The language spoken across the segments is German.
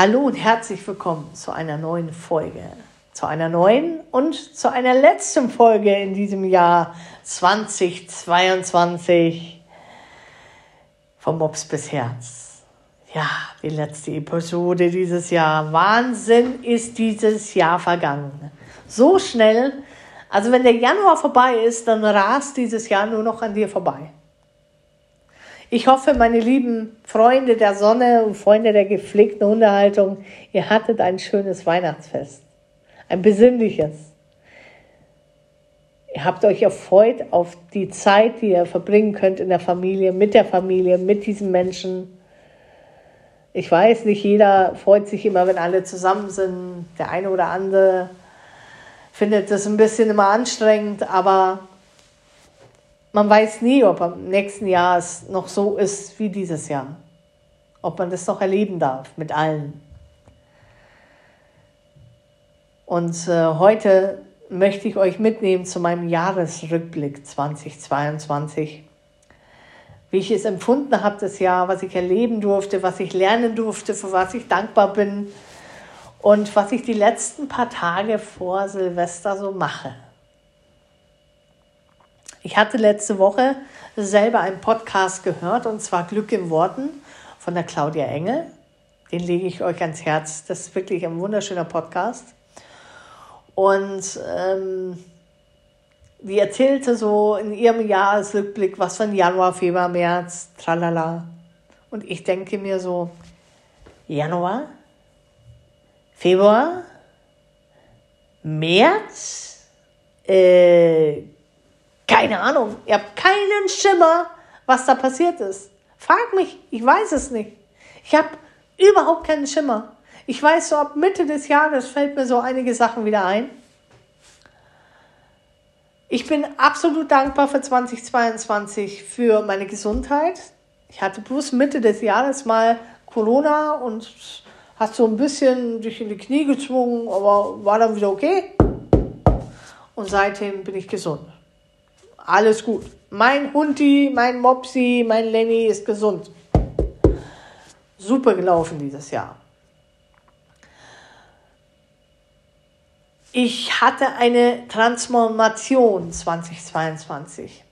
Hallo und herzlich willkommen zu einer neuen Folge, zu einer neuen und zu einer letzten Folge in diesem Jahr 2022 vom Mops bis Herz. Ja, die letzte Episode dieses Jahr. Wahnsinn ist dieses Jahr vergangen. So schnell. Also wenn der Januar vorbei ist, dann rast dieses Jahr nur noch an dir vorbei. Ich hoffe, meine lieben Freunde der Sonne und Freunde der gepflegten Hundehaltung, ihr hattet ein schönes Weihnachtsfest. Ein besinnliches. Ihr habt euch erfreut auf die Zeit, die ihr verbringen könnt in der Familie, mit der Familie, mit diesen Menschen. Ich weiß, nicht jeder freut sich immer, wenn alle zusammen sind. Der eine oder andere findet das ein bisschen immer anstrengend, aber man weiß nie, ob am nächsten Jahr es noch so ist wie dieses Jahr. Ob man das noch erleben darf mit allen. Und äh, heute möchte ich euch mitnehmen zu meinem Jahresrückblick 2022. Wie ich es empfunden habe, das Jahr, was ich erleben durfte, was ich lernen durfte, für was ich dankbar bin und was ich die letzten paar Tage vor Silvester so mache. Ich hatte letzte Woche selber einen Podcast gehört und zwar Glück in Worten von der Claudia Engel. Den lege ich euch ans Herz. Das ist wirklich ein wunderschöner Podcast. Und ähm, die erzählte so in ihrem Jahresrückblick, was von Januar, Februar, März, tralala. Und ich denke mir so, Januar, Februar, März, äh, keine Ahnung. Ihr habt keinen Schimmer, was da passiert ist. Frag mich, ich weiß es nicht. Ich habe überhaupt keinen Schimmer. Ich weiß so, ab Mitte des Jahres fällt mir so einige Sachen wieder ein. Ich bin absolut dankbar für 2022 für meine Gesundheit. Ich hatte bloß Mitte des Jahres mal Corona und hat so ein bisschen durch in die Knie gezwungen, aber war dann wieder okay. Und seitdem bin ich gesund alles gut. Mein Hundi, mein Mopsi, mein Lenny ist gesund. Super gelaufen dieses Jahr. Ich hatte eine Transformation 2022.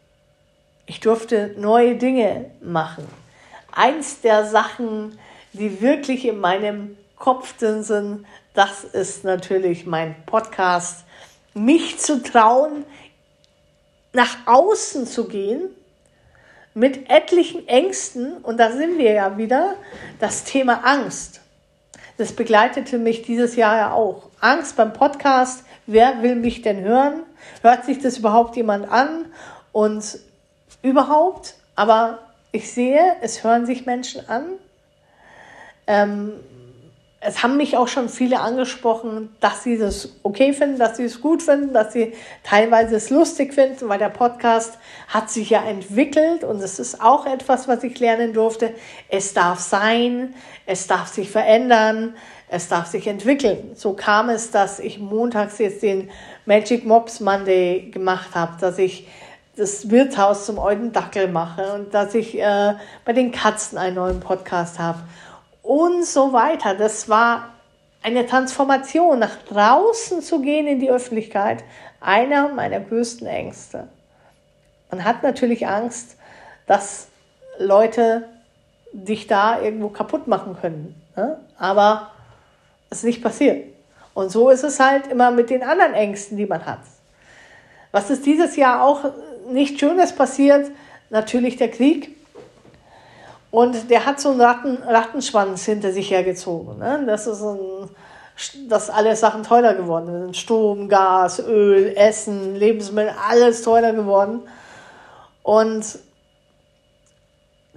Ich durfte neue Dinge machen. Eins der Sachen, die wirklich in meinem Kopf drin sind, das ist natürlich mein Podcast. Mich zu trauen, nach außen zu gehen mit etlichen Ängsten, und da sind wir ja wieder, das Thema Angst. Das begleitete mich dieses Jahr ja auch. Angst beim Podcast, wer will mich denn hören? Hört sich das überhaupt jemand an? Und überhaupt, aber ich sehe, es hören sich Menschen an. Ähm, es haben mich auch schon viele angesprochen, dass sie das okay finden, dass sie es gut finden, dass sie teilweise es lustig finden, weil der Podcast hat sich ja entwickelt und es ist auch etwas, was ich lernen durfte. Es darf sein, es darf sich verändern, es darf sich entwickeln. So kam es, dass ich montags jetzt den Magic Mops Monday gemacht habe, dass ich das Wirtshaus zum Euden Dackel mache und dass ich äh, bei den Katzen einen neuen Podcast habe und so weiter. Das war eine Transformation, nach draußen zu gehen in die Öffentlichkeit, einer meiner größten Ängste. Man hat natürlich Angst, dass Leute dich da irgendwo kaputt machen können. Ne? Aber es ist nicht passiert. Und so ist es halt immer mit den anderen Ängsten, die man hat. Was ist dieses Jahr auch nicht Schönes passiert? Natürlich der Krieg. Und der hat so einen Ratten, Rattenschwanz hinter sich hergezogen. Ne? Das ist ein, dass alle Sachen teurer geworden sind. Strom, Gas, Öl, Essen, Lebensmittel, alles teurer geworden. Und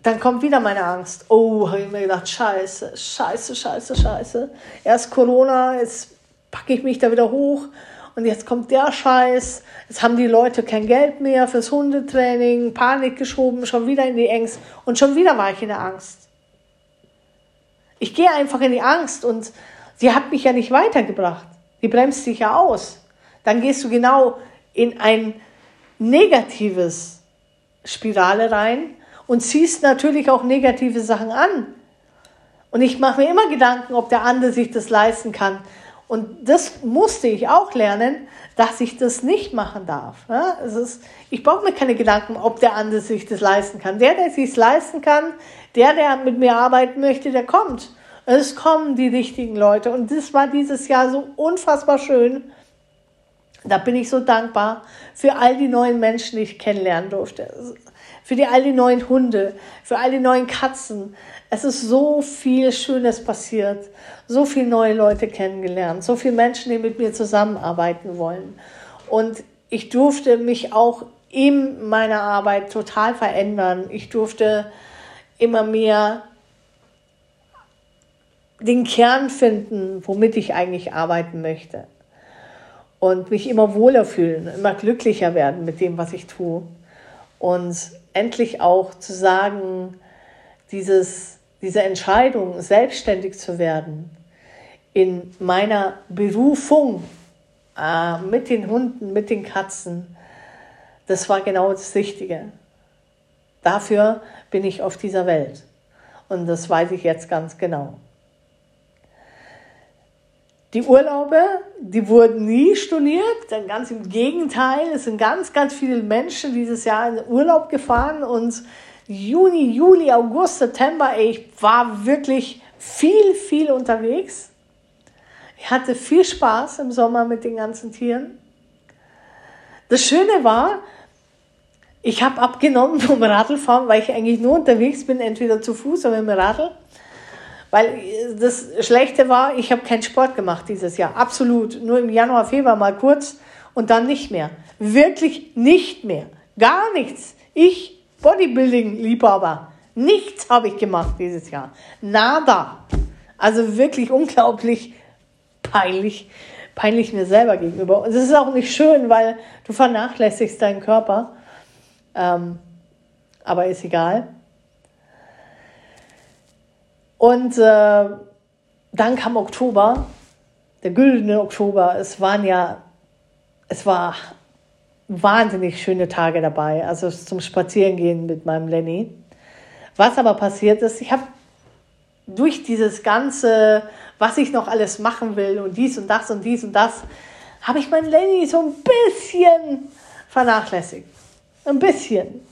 dann kommt wieder meine Angst. Oh, habe ich mir gedacht, scheiße, scheiße, scheiße, scheiße. Erst Corona, jetzt packe ich mich da wieder hoch und jetzt kommt der Scheiß. Jetzt haben die Leute kein Geld mehr fürs Hundetraining, Panik geschoben, schon wieder in die Ängste und schon wieder war ich in der Angst. Ich gehe einfach in die Angst und sie hat mich ja nicht weitergebracht. Die bremst sich ja aus. Dann gehst du genau in ein negatives Spirale rein und ziehst natürlich auch negative Sachen an. Und ich mache mir immer Gedanken, ob der andere sich das leisten kann. Und das musste ich auch lernen, dass ich das nicht machen darf. Ja, es ist, ich brauche mir keine Gedanken, ob der andere sich das leisten kann. Der, der sich leisten kann, der, der mit mir arbeiten möchte, der kommt. Es kommen die richtigen Leute. Und das war dieses Jahr so unfassbar schön. Da bin ich so dankbar für all die neuen Menschen, die ich kennenlernen durfte. Für die, all die neuen Hunde, für all die neuen Katzen. Es ist so viel Schönes passiert. So viele neue Leute kennengelernt. So viele Menschen, die mit mir zusammenarbeiten wollen. Und ich durfte mich auch in meiner Arbeit total verändern. Ich durfte immer mehr den Kern finden, womit ich eigentlich arbeiten möchte und mich immer wohler fühlen, immer glücklicher werden mit dem, was ich tue. Und endlich auch zu sagen, dieses, diese Entscheidung, selbstständig zu werden, in meiner Berufung äh, mit den Hunden, mit den Katzen, das war genau das Richtige. Dafür bin ich auf dieser Welt. Und das weiß ich jetzt ganz genau. Die Urlaube, die wurden nie storniert, ganz im Gegenteil. Es sind ganz, ganz viele Menschen dieses Jahr in Urlaub gefahren und Juni, Juli, August, September, ey, ich war wirklich viel, viel unterwegs. Ich hatte viel Spaß im Sommer mit den ganzen Tieren. Das Schöne war, ich habe abgenommen vom Radlfahren, weil ich eigentlich nur unterwegs bin, entweder zu Fuß oder mit dem Radl. Weil das Schlechte war, ich habe keinen Sport gemacht dieses Jahr. Absolut. Nur im Januar, Februar mal kurz und dann nicht mehr. Wirklich nicht mehr. Gar nichts. Ich, Bodybuilding-Liebhaber, nichts habe ich gemacht dieses Jahr. Nada. Also wirklich unglaublich peinlich. Peinlich mir selber gegenüber. Und es ist auch nicht schön, weil du vernachlässigst deinen Körper. Ähm, aber ist egal. Und äh, dann kam Oktober, der güldene Oktober. Es waren ja, es war wahnsinnig schöne Tage dabei, also zum Spazierengehen mit meinem Lenny. Was aber passiert ist, ich habe durch dieses ganze, was ich noch alles machen will und dies und das und dies und das, habe ich meinen Lenny so ein bisschen vernachlässigt. Ein bisschen.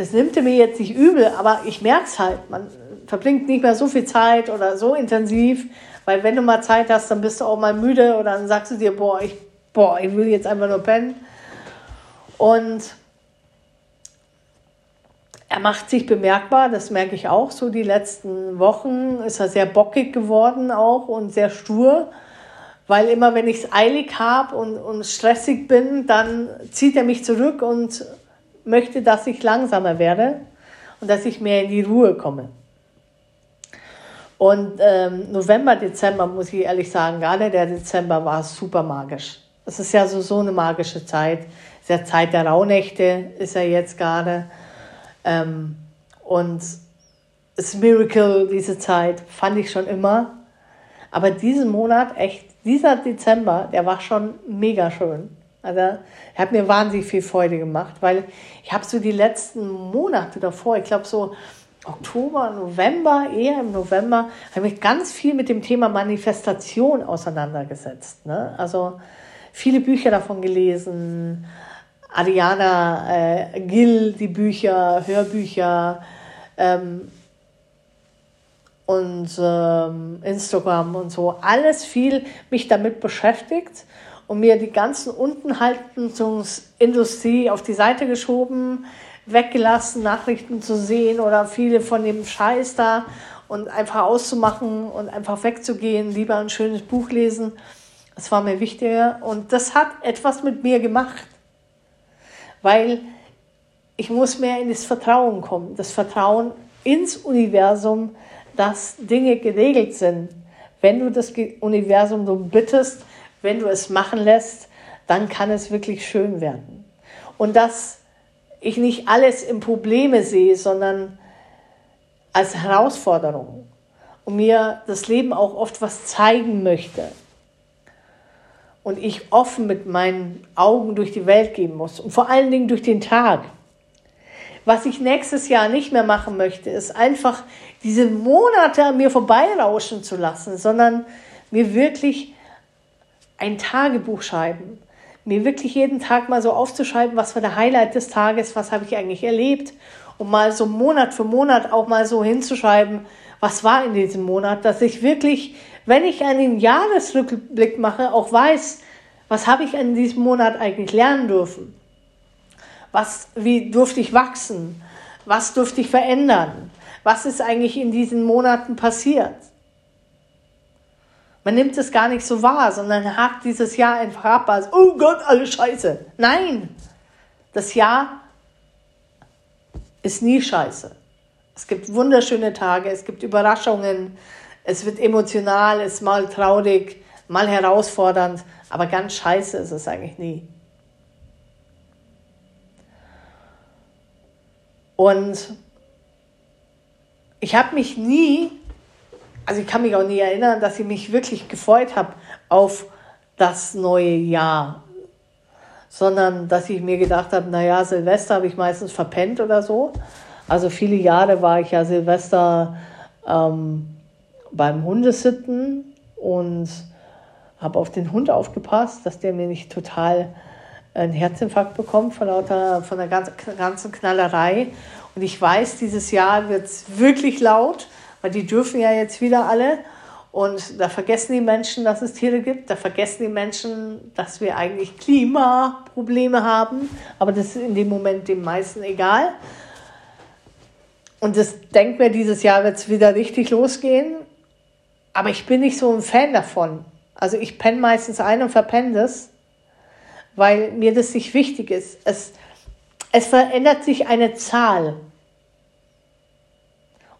Das nimmt er mir jetzt nicht übel, aber ich merke es halt. Man verbringt nicht mehr so viel Zeit oder so intensiv, weil wenn du mal Zeit hast, dann bist du auch mal müde oder dann sagst du dir, boah, ich, boah, ich will jetzt einfach nur pennen. Und er macht sich bemerkbar, das merke ich auch so die letzten Wochen, ist er sehr bockig geworden auch und sehr stur, weil immer wenn ich es eilig habe und, und stressig bin, dann zieht er mich zurück und möchte, dass ich langsamer werde und dass ich mehr in die Ruhe komme. Und ähm, November, Dezember, muss ich ehrlich sagen, gerade der Dezember war super magisch. Es ist ja so, so eine magische Zeit. Es ist ja Zeit der Rauhnächte, ist ja jetzt gerade. Ähm, und das Miracle, diese Zeit, fand ich schon immer. Aber diesen Monat, echt, dieser Dezember, der war schon mega schön. Also hat mir wahnsinnig viel Freude gemacht, weil ich habe so die letzten Monate davor, ich glaube so Oktober, November, eher im November, habe ich ganz viel mit dem Thema Manifestation auseinandergesetzt. Ne? Also viele Bücher davon gelesen, Ariana äh, Gill, die Bücher, Hörbücher ähm, und ähm, Instagram und so, alles viel mich damit beschäftigt und mir die ganzen Unterhaltungsindustrie auf die Seite geschoben, weggelassen, Nachrichten zu sehen oder viele von dem Scheiß da und einfach auszumachen und einfach wegzugehen, lieber ein schönes Buch lesen. Das war mir wichtiger und das hat etwas mit mir gemacht, weil ich muss mehr in das Vertrauen kommen, das Vertrauen ins Universum, dass Dinge geregelt sind. Wenn du das Universum so bittest, wenn du es machen lässt, dann kann es wirklich schön werden. Und dass ich nicht alles in Probleme sehe, sondern als Herausforderung und mir das Leben auch oft was zeigen möchte und ich offen mit meinen Augen durch die Welt gehen muss und vor allen Dingen durch den Tag. was ich nächstes Jahr nicht mehr machen möchte, ist einfach diese Monate an mir vorbeirauschen zu lassen, sondern mir wirklich ein Tagebuch schreiben. Mir wirklich jeden Tag mal so aufzuschreiben, was war der Highlight des Tages, was habe ich eigentlich erlebt. Und mal so Monat für Monat auch mal so hinzuschreiben, was war in diesem Monat, dass ich wirklich, wenn ich einen Jahresrückblick mache, auch weiß, was habe ich in diesem Monat eigentlich lernen dürfen. Was, wie durfte ich wachsen? Was durfte ich verändern? Was ist eigentlich in diesen Monaten passiert? Man nimmt es gar nicht so wahr, sondern hakt dieses Jahr einfach ab als, oh Gott, alles scheiße. Nein, das Jahr ist nie scheiße. Es gibt wunderschöne Tage, es gibt Überraschungen, es wird emotional, es ist mal traurig, mal herausfordernd, aber ganz scheiße ist es eigentlich nie. Und ich habe mich nie, also ich kann mich auch nie erinnern, dass ich mich wirklich gefreut habe auf das neue Jahr, sondern dass ich mir gedacht habe, naja, Silvester habe ich meistens verpennt oder so. Also viele Jahre war ich ja Silvester ähm, beim Hundesitten und habe auf den Hund aufgepasst, dass der mir nicht total einen Herzinfarkt bekommt von, lauter, von der ganzen Knallerei. Und ich weiß, dieses Jahr wird es wirklich laut, weil die dürfen ja jetzt wieder alle. Und da vergessen die Menschen, dass es Tiere gibt. Da vergessen die Menschen, dass wir eigentlich Klimaprobleme haben. Aber das ist in dem Moment den meisten egal. Und das denkt mir, dieses Jahr wird es wieder richtig losgehen. Aber ich bin nicht so ein Fan davon. Also ich penne meistens ein und verpenne das weil mir das nicht wichtig ist. Es, es verändert sich eine Zahl.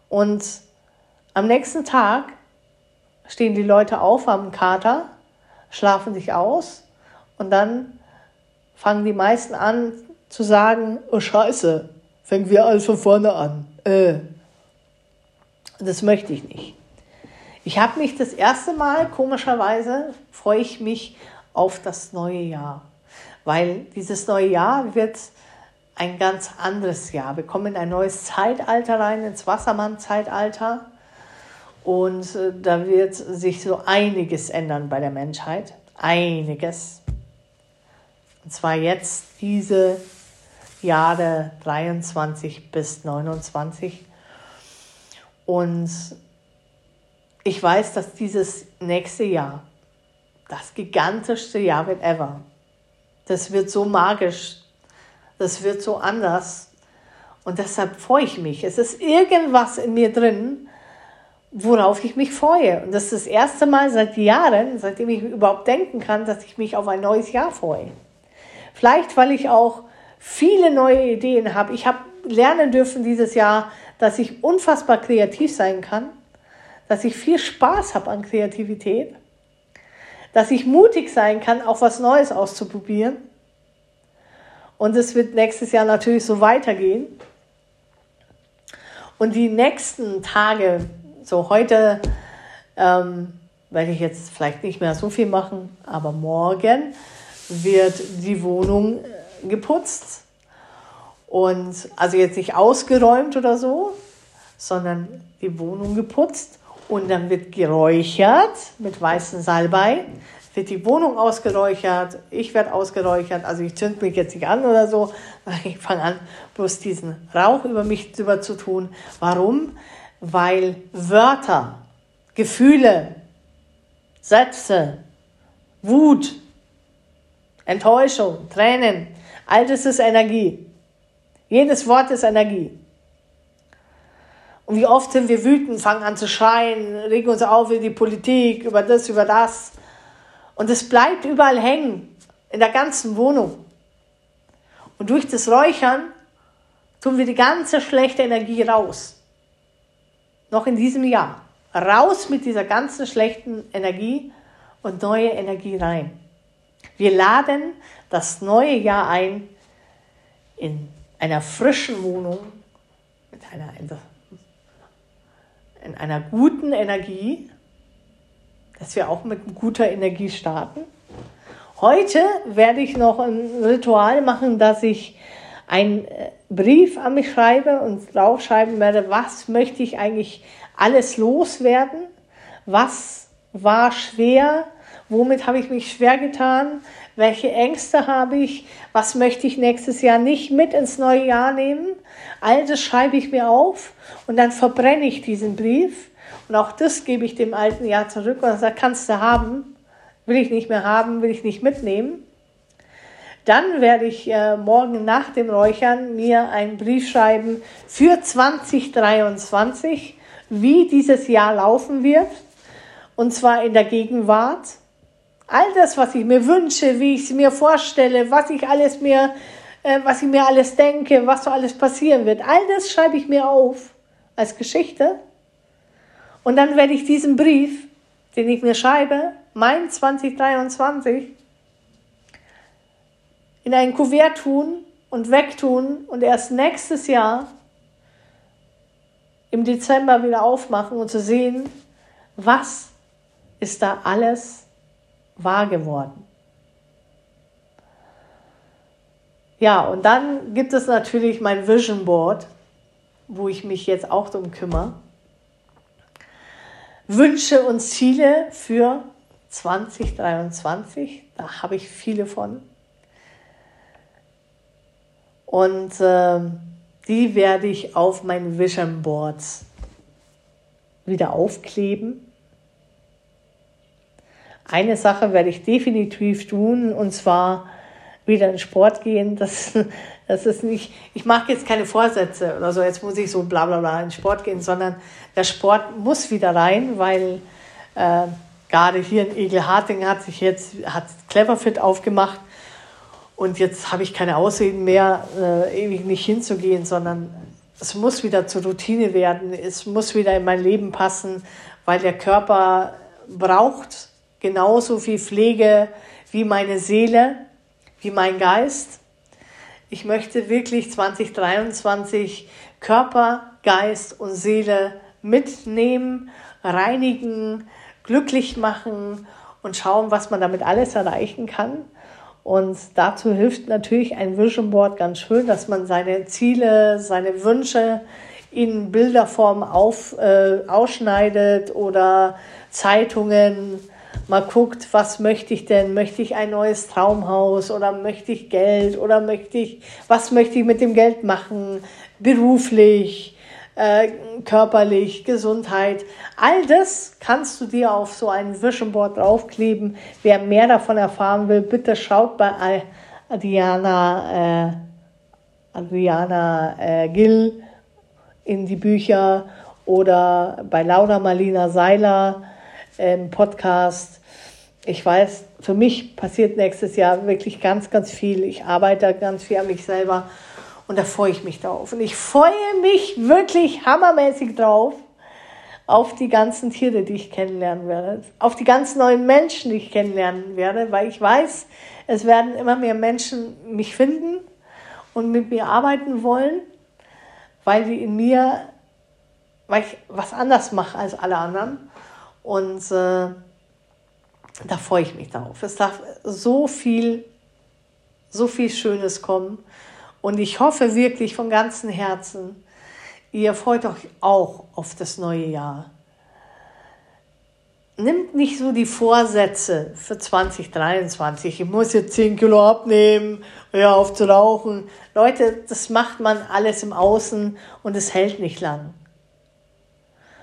Und am nächsten Tag stehen die Leute auf am Kater, schlafen sich aus und dann fangen die meisten an zu sagen, oh Scheiße, fängt wir alles von vorne an. Äh. Das möchte ich nicht. Ich habe mich das erste Mal, komischerweise, freue ich mich auf das neue Jahr weil dieses neue Jahr wird ein ganz anderes Jahr. Wir kommen in ein neues Zeitalter rein, ins Wassermann-Zeitalter. Und äh, da wird sich so einiges ändern bei der Menschheit. Einiges. Und zwar jetzt diese Jahre 23 bis 29. Und ich weiß, dass dieses nächste Jahr das gigantischste Jahr wird ever. Das wird so magisch. Das wird so anders. Und deshalb freue ich mich. Es ist irgendwas in mir drin, worauf ich mich freue. Und das ist das erste Mal seit Jahren, seitdem ich überhaupt denken kann, dass ich mich auf ein neues Jahr freue. Vielleicht, weil ich auch viele neue Ideen habe. Ich habe lernen dürfen dieses Jahr, dass ich unfassbar kreativ sein kann, dass ich viel Spaß habe an Kreativität dass ich mutig sein kann, auch was Neues auszuprobieren. Und es wird nächstes Jahr natürlich so weitergehen. Und die nächsten Tage, so heute ähm, werde ich jetzt vielleicht nicht mehr so viel machen, aber morgen wird die Wohnung äh, geputzt. Und also jetzt nicht ausgeräumt oder so, sondern die Wohnung geputzt und dann wird geräuchert mit weißem Salbei, wird die Wohnung ausgeräuchert, ich werde ausgeräuchert, also ich zünd mich jetzt nicht an oder so, ich fange an, bloß diesen Rauch über mich drüber zu tun. Warum? Weil Wörter, Gefühle, Sätze, Wut, Enttäuschung, Tränen, all das ist Energie. Jedes Wort ist Energie. Und wie oft sind wir wütend, fangen an zu schreien, regen uns auf über die Politik, über das, über das. Und es bleibt überall hängen, in der ganzen Wohnung. Und durch das Räuchern tun wir die ganze schlechte Energie raus. Noch in diesem Jahr. Raus mit dieser ganzen schlechten Energie und neue Energie rein. Wir laden das neue Jahr ein in einer frischen Wohnung mit einer in einer guten Energie, dass wir auch mit guter Energie starten. Heute werde ich noch ein Ritual machen, dass ich einen äh, Brief an mich schreibe und draufschreiben werde, was möchte ich eigentlich alles loswerden, was war schwer, womit habe ich mich schwer getan, welche Ängste habe ich, was möchte ich nächstes Jahr nicht mit ins neue Jahr nehmen. All das schreibe ich mir auf und dann verbrenne ich diesen Brief und auch das gebe ich dem alten Jahr zurück und sage, kannst du haben, will ich nicht mehr haben, will ich nicht mitnehmen. Dann werde ich äh, morgen nach dem Räuchern mir einen Brief schreiben für 2023, wie dieses Jahr laufen wird. Und zwar in der Gegenwart. All das, was ich mir wünsche, wie ich es mir vorstelle, was ich alles mir, äh, was ich mir alles denke, was so alles passieren wird, all das schreibe ich mir auf als Geschichte. Und dann werde ich diesen Brief, den ich mir schreibe, mein 2023, in ein Kuvert tun und wegtun und erst nächstes Jahr im Dezember wieder aufmachen und zu sehen, was ist da alles wahr geworden. Ja, und dann gibt es natürlich mein Vision Board, wo ich mich jetzt auch darum kümmere. Wünsche und Ziele für 2023, da habe ich viele von. Und äh, die werde ich auf mein Vision Boards wieder aufkleben. Eine Sache werde ich definitiv tun und zwar wieder in Sport gehen. Das, das ist nicht, ich mache jetzt keine Vorsätze oder so, jetzt muss ich so bla bla bla in Sport gehen, sondern der Sport muss wieder rein, weil äh, gerade hier in Egelharting hat sich jetzt hat Cleverfit aufgemacht und jetzt habe ich keine Ausreden mehr, äh, ewig nicht hinzugehen, sondern es muss wieder zur Routine werden. Es muss wieder in mein Leben passen, weil der Körper braucht genauso viel Pflege wie meine Seele, wie mein Geist. Ich möchte wirklich 2023 Körper, Geist und Seele mitnehmen, reinigen, glücklich machen und schauen, was man damit alles erreichen kann. Und dazu hilft natürlich ein Vision Board ganz schön, dass man seine Ziele, seine Wünsche in Bilderform auf, äh, ausschneidet oder Zeitungen mal guckt, was möchte ich denn? Möchte ich ein neues Traumhaus oder möchte ich Geld oder möchte ich, was möchte ich mit dem Geld machen? Beruflich, äh, körperlich, Gesundheit. All das kannst du dir auf so ein Vision Board draufkleben. Wer mehr davon erfahren will, bitte schaut bei Adriana, äh, Adriana äh, Gill in die Bücher oder bei Laura Marlina Seiler im Podcast. Ich weiß, für mich passiert nächstes Jahr wirklich ganz, ganz viel. Ich arbeite ganz viel an mich selber und da freue ich mich drauf. Und ich freue mich wirklich hammermäßig drauf auf die ganzen Tiere, die ich kennenlernen werde, auf die ganz neuen Menschen, die ich kennenlernen werde, weil ich weiß, es werden immer mehr Menschen mich finden und mit mir arbeiten wollen, weil sie in mir, weil ich was anders mache als alle anderen. Und äh, da freue ich mich drauf. Es darf so viel, so viel Schönes kommen. Und ich hoffe wirklich von ganzem Herzen, ihr freut euch auch auf das neue Jahr. Nimmt nicht so die Vorsätze für 2023. Ich muss jetzt 10 Kilo abnehmen, ja, auf zu rauchen. Leute, das macht man alles im Außen und es hält nicht lang.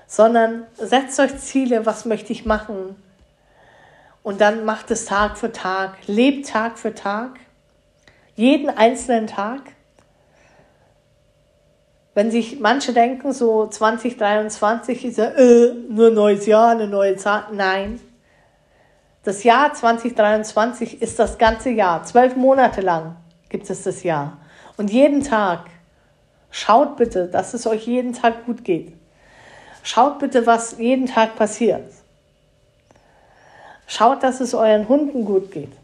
Sondern setzt euch Ziele, was möchte ich machen? Und dann macht es Tag für Tag, lebt Tag für Tag jeden einzelnen Tag. Wenn sich manche denken, so 2023 ist ja äh, nur ein neues Jahr, eine neue Zahl. Nein. Das Jahr 2023 ist das ganze Jahr. Zwölf Monate lang gibt es das Jahr. Und jeden Tag, schaut bitte, dass es euch jeden Tag gut geht. Schaut bitte, was jeden Tag passiert. Schaut, dass es euren Hunden gut geht.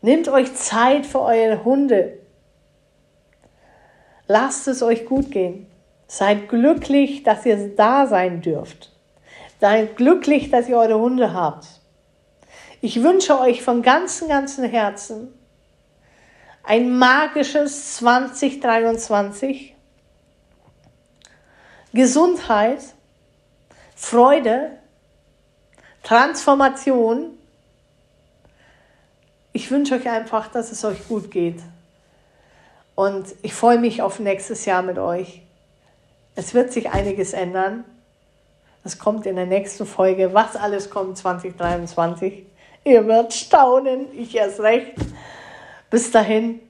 Nehmt euch Zeit für eure Hunde. Lasst es euch gut gehen. Seid glücklich, dass ihr da sein dürft. Seid glücklich, dass ihr eure Hunde habt. Ich wünsche euch von ganzem, ganzem Herzen ein magisches 2023. Gesundheit, Freude, Transformation. Ich wünsche euch einfach, dass es euch gut geht. Und ich freue mich auf nächstes Jahr mit euch. Es wird sich einiges ändern. Das kommt in der nächsten Folge. Was alles kommt 2023. Ihr werdet staunen, ich erst recht. Bis dahin,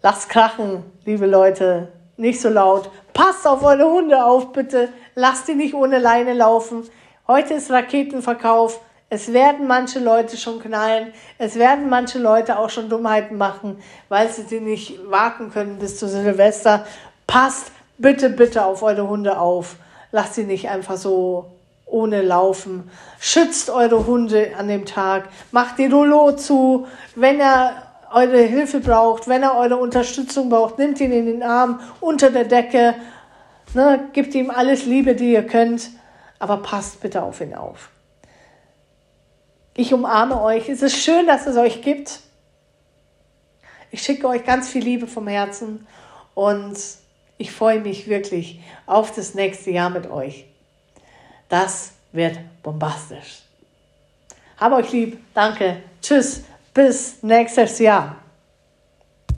lasst krachen, liebe Leute, nicht so laut. Passt auf eure Hunde auf, bitte. Lasst die nicht ohne Leine laufen. Heute ist Raketenverkauf. Es werden manche Leute schon knallen. Es werden manche Leute auch schon Dummheiten machen, weil sie sie nicht warten können bis zu Silvester. Passt bitte, bitte auf eure Hunde auf. Lasst sie nicht einfach so ohne laufen. Schützt eure Hunde an dem Tag. Macht die Rollo zu. Wenn er eure Hilfe braucht, wenn er eure Unterstützung braucht, nimmt ihn in den Arm unter der Decke, ne, gebt ihm alles Liebe, die ihr könnt, aber passt bitte auf ihn auf. Ich umarme euch. Es ist schön, dass es euch gibt. Ich schicke euch ganz viel Liebe vom Herzen und ich freue mich wirklich auf das nächste Jahr mit euch. Das wird bombastisch. Hab euch lieb. Danke. Tschüss. Bis nächstes Jahr.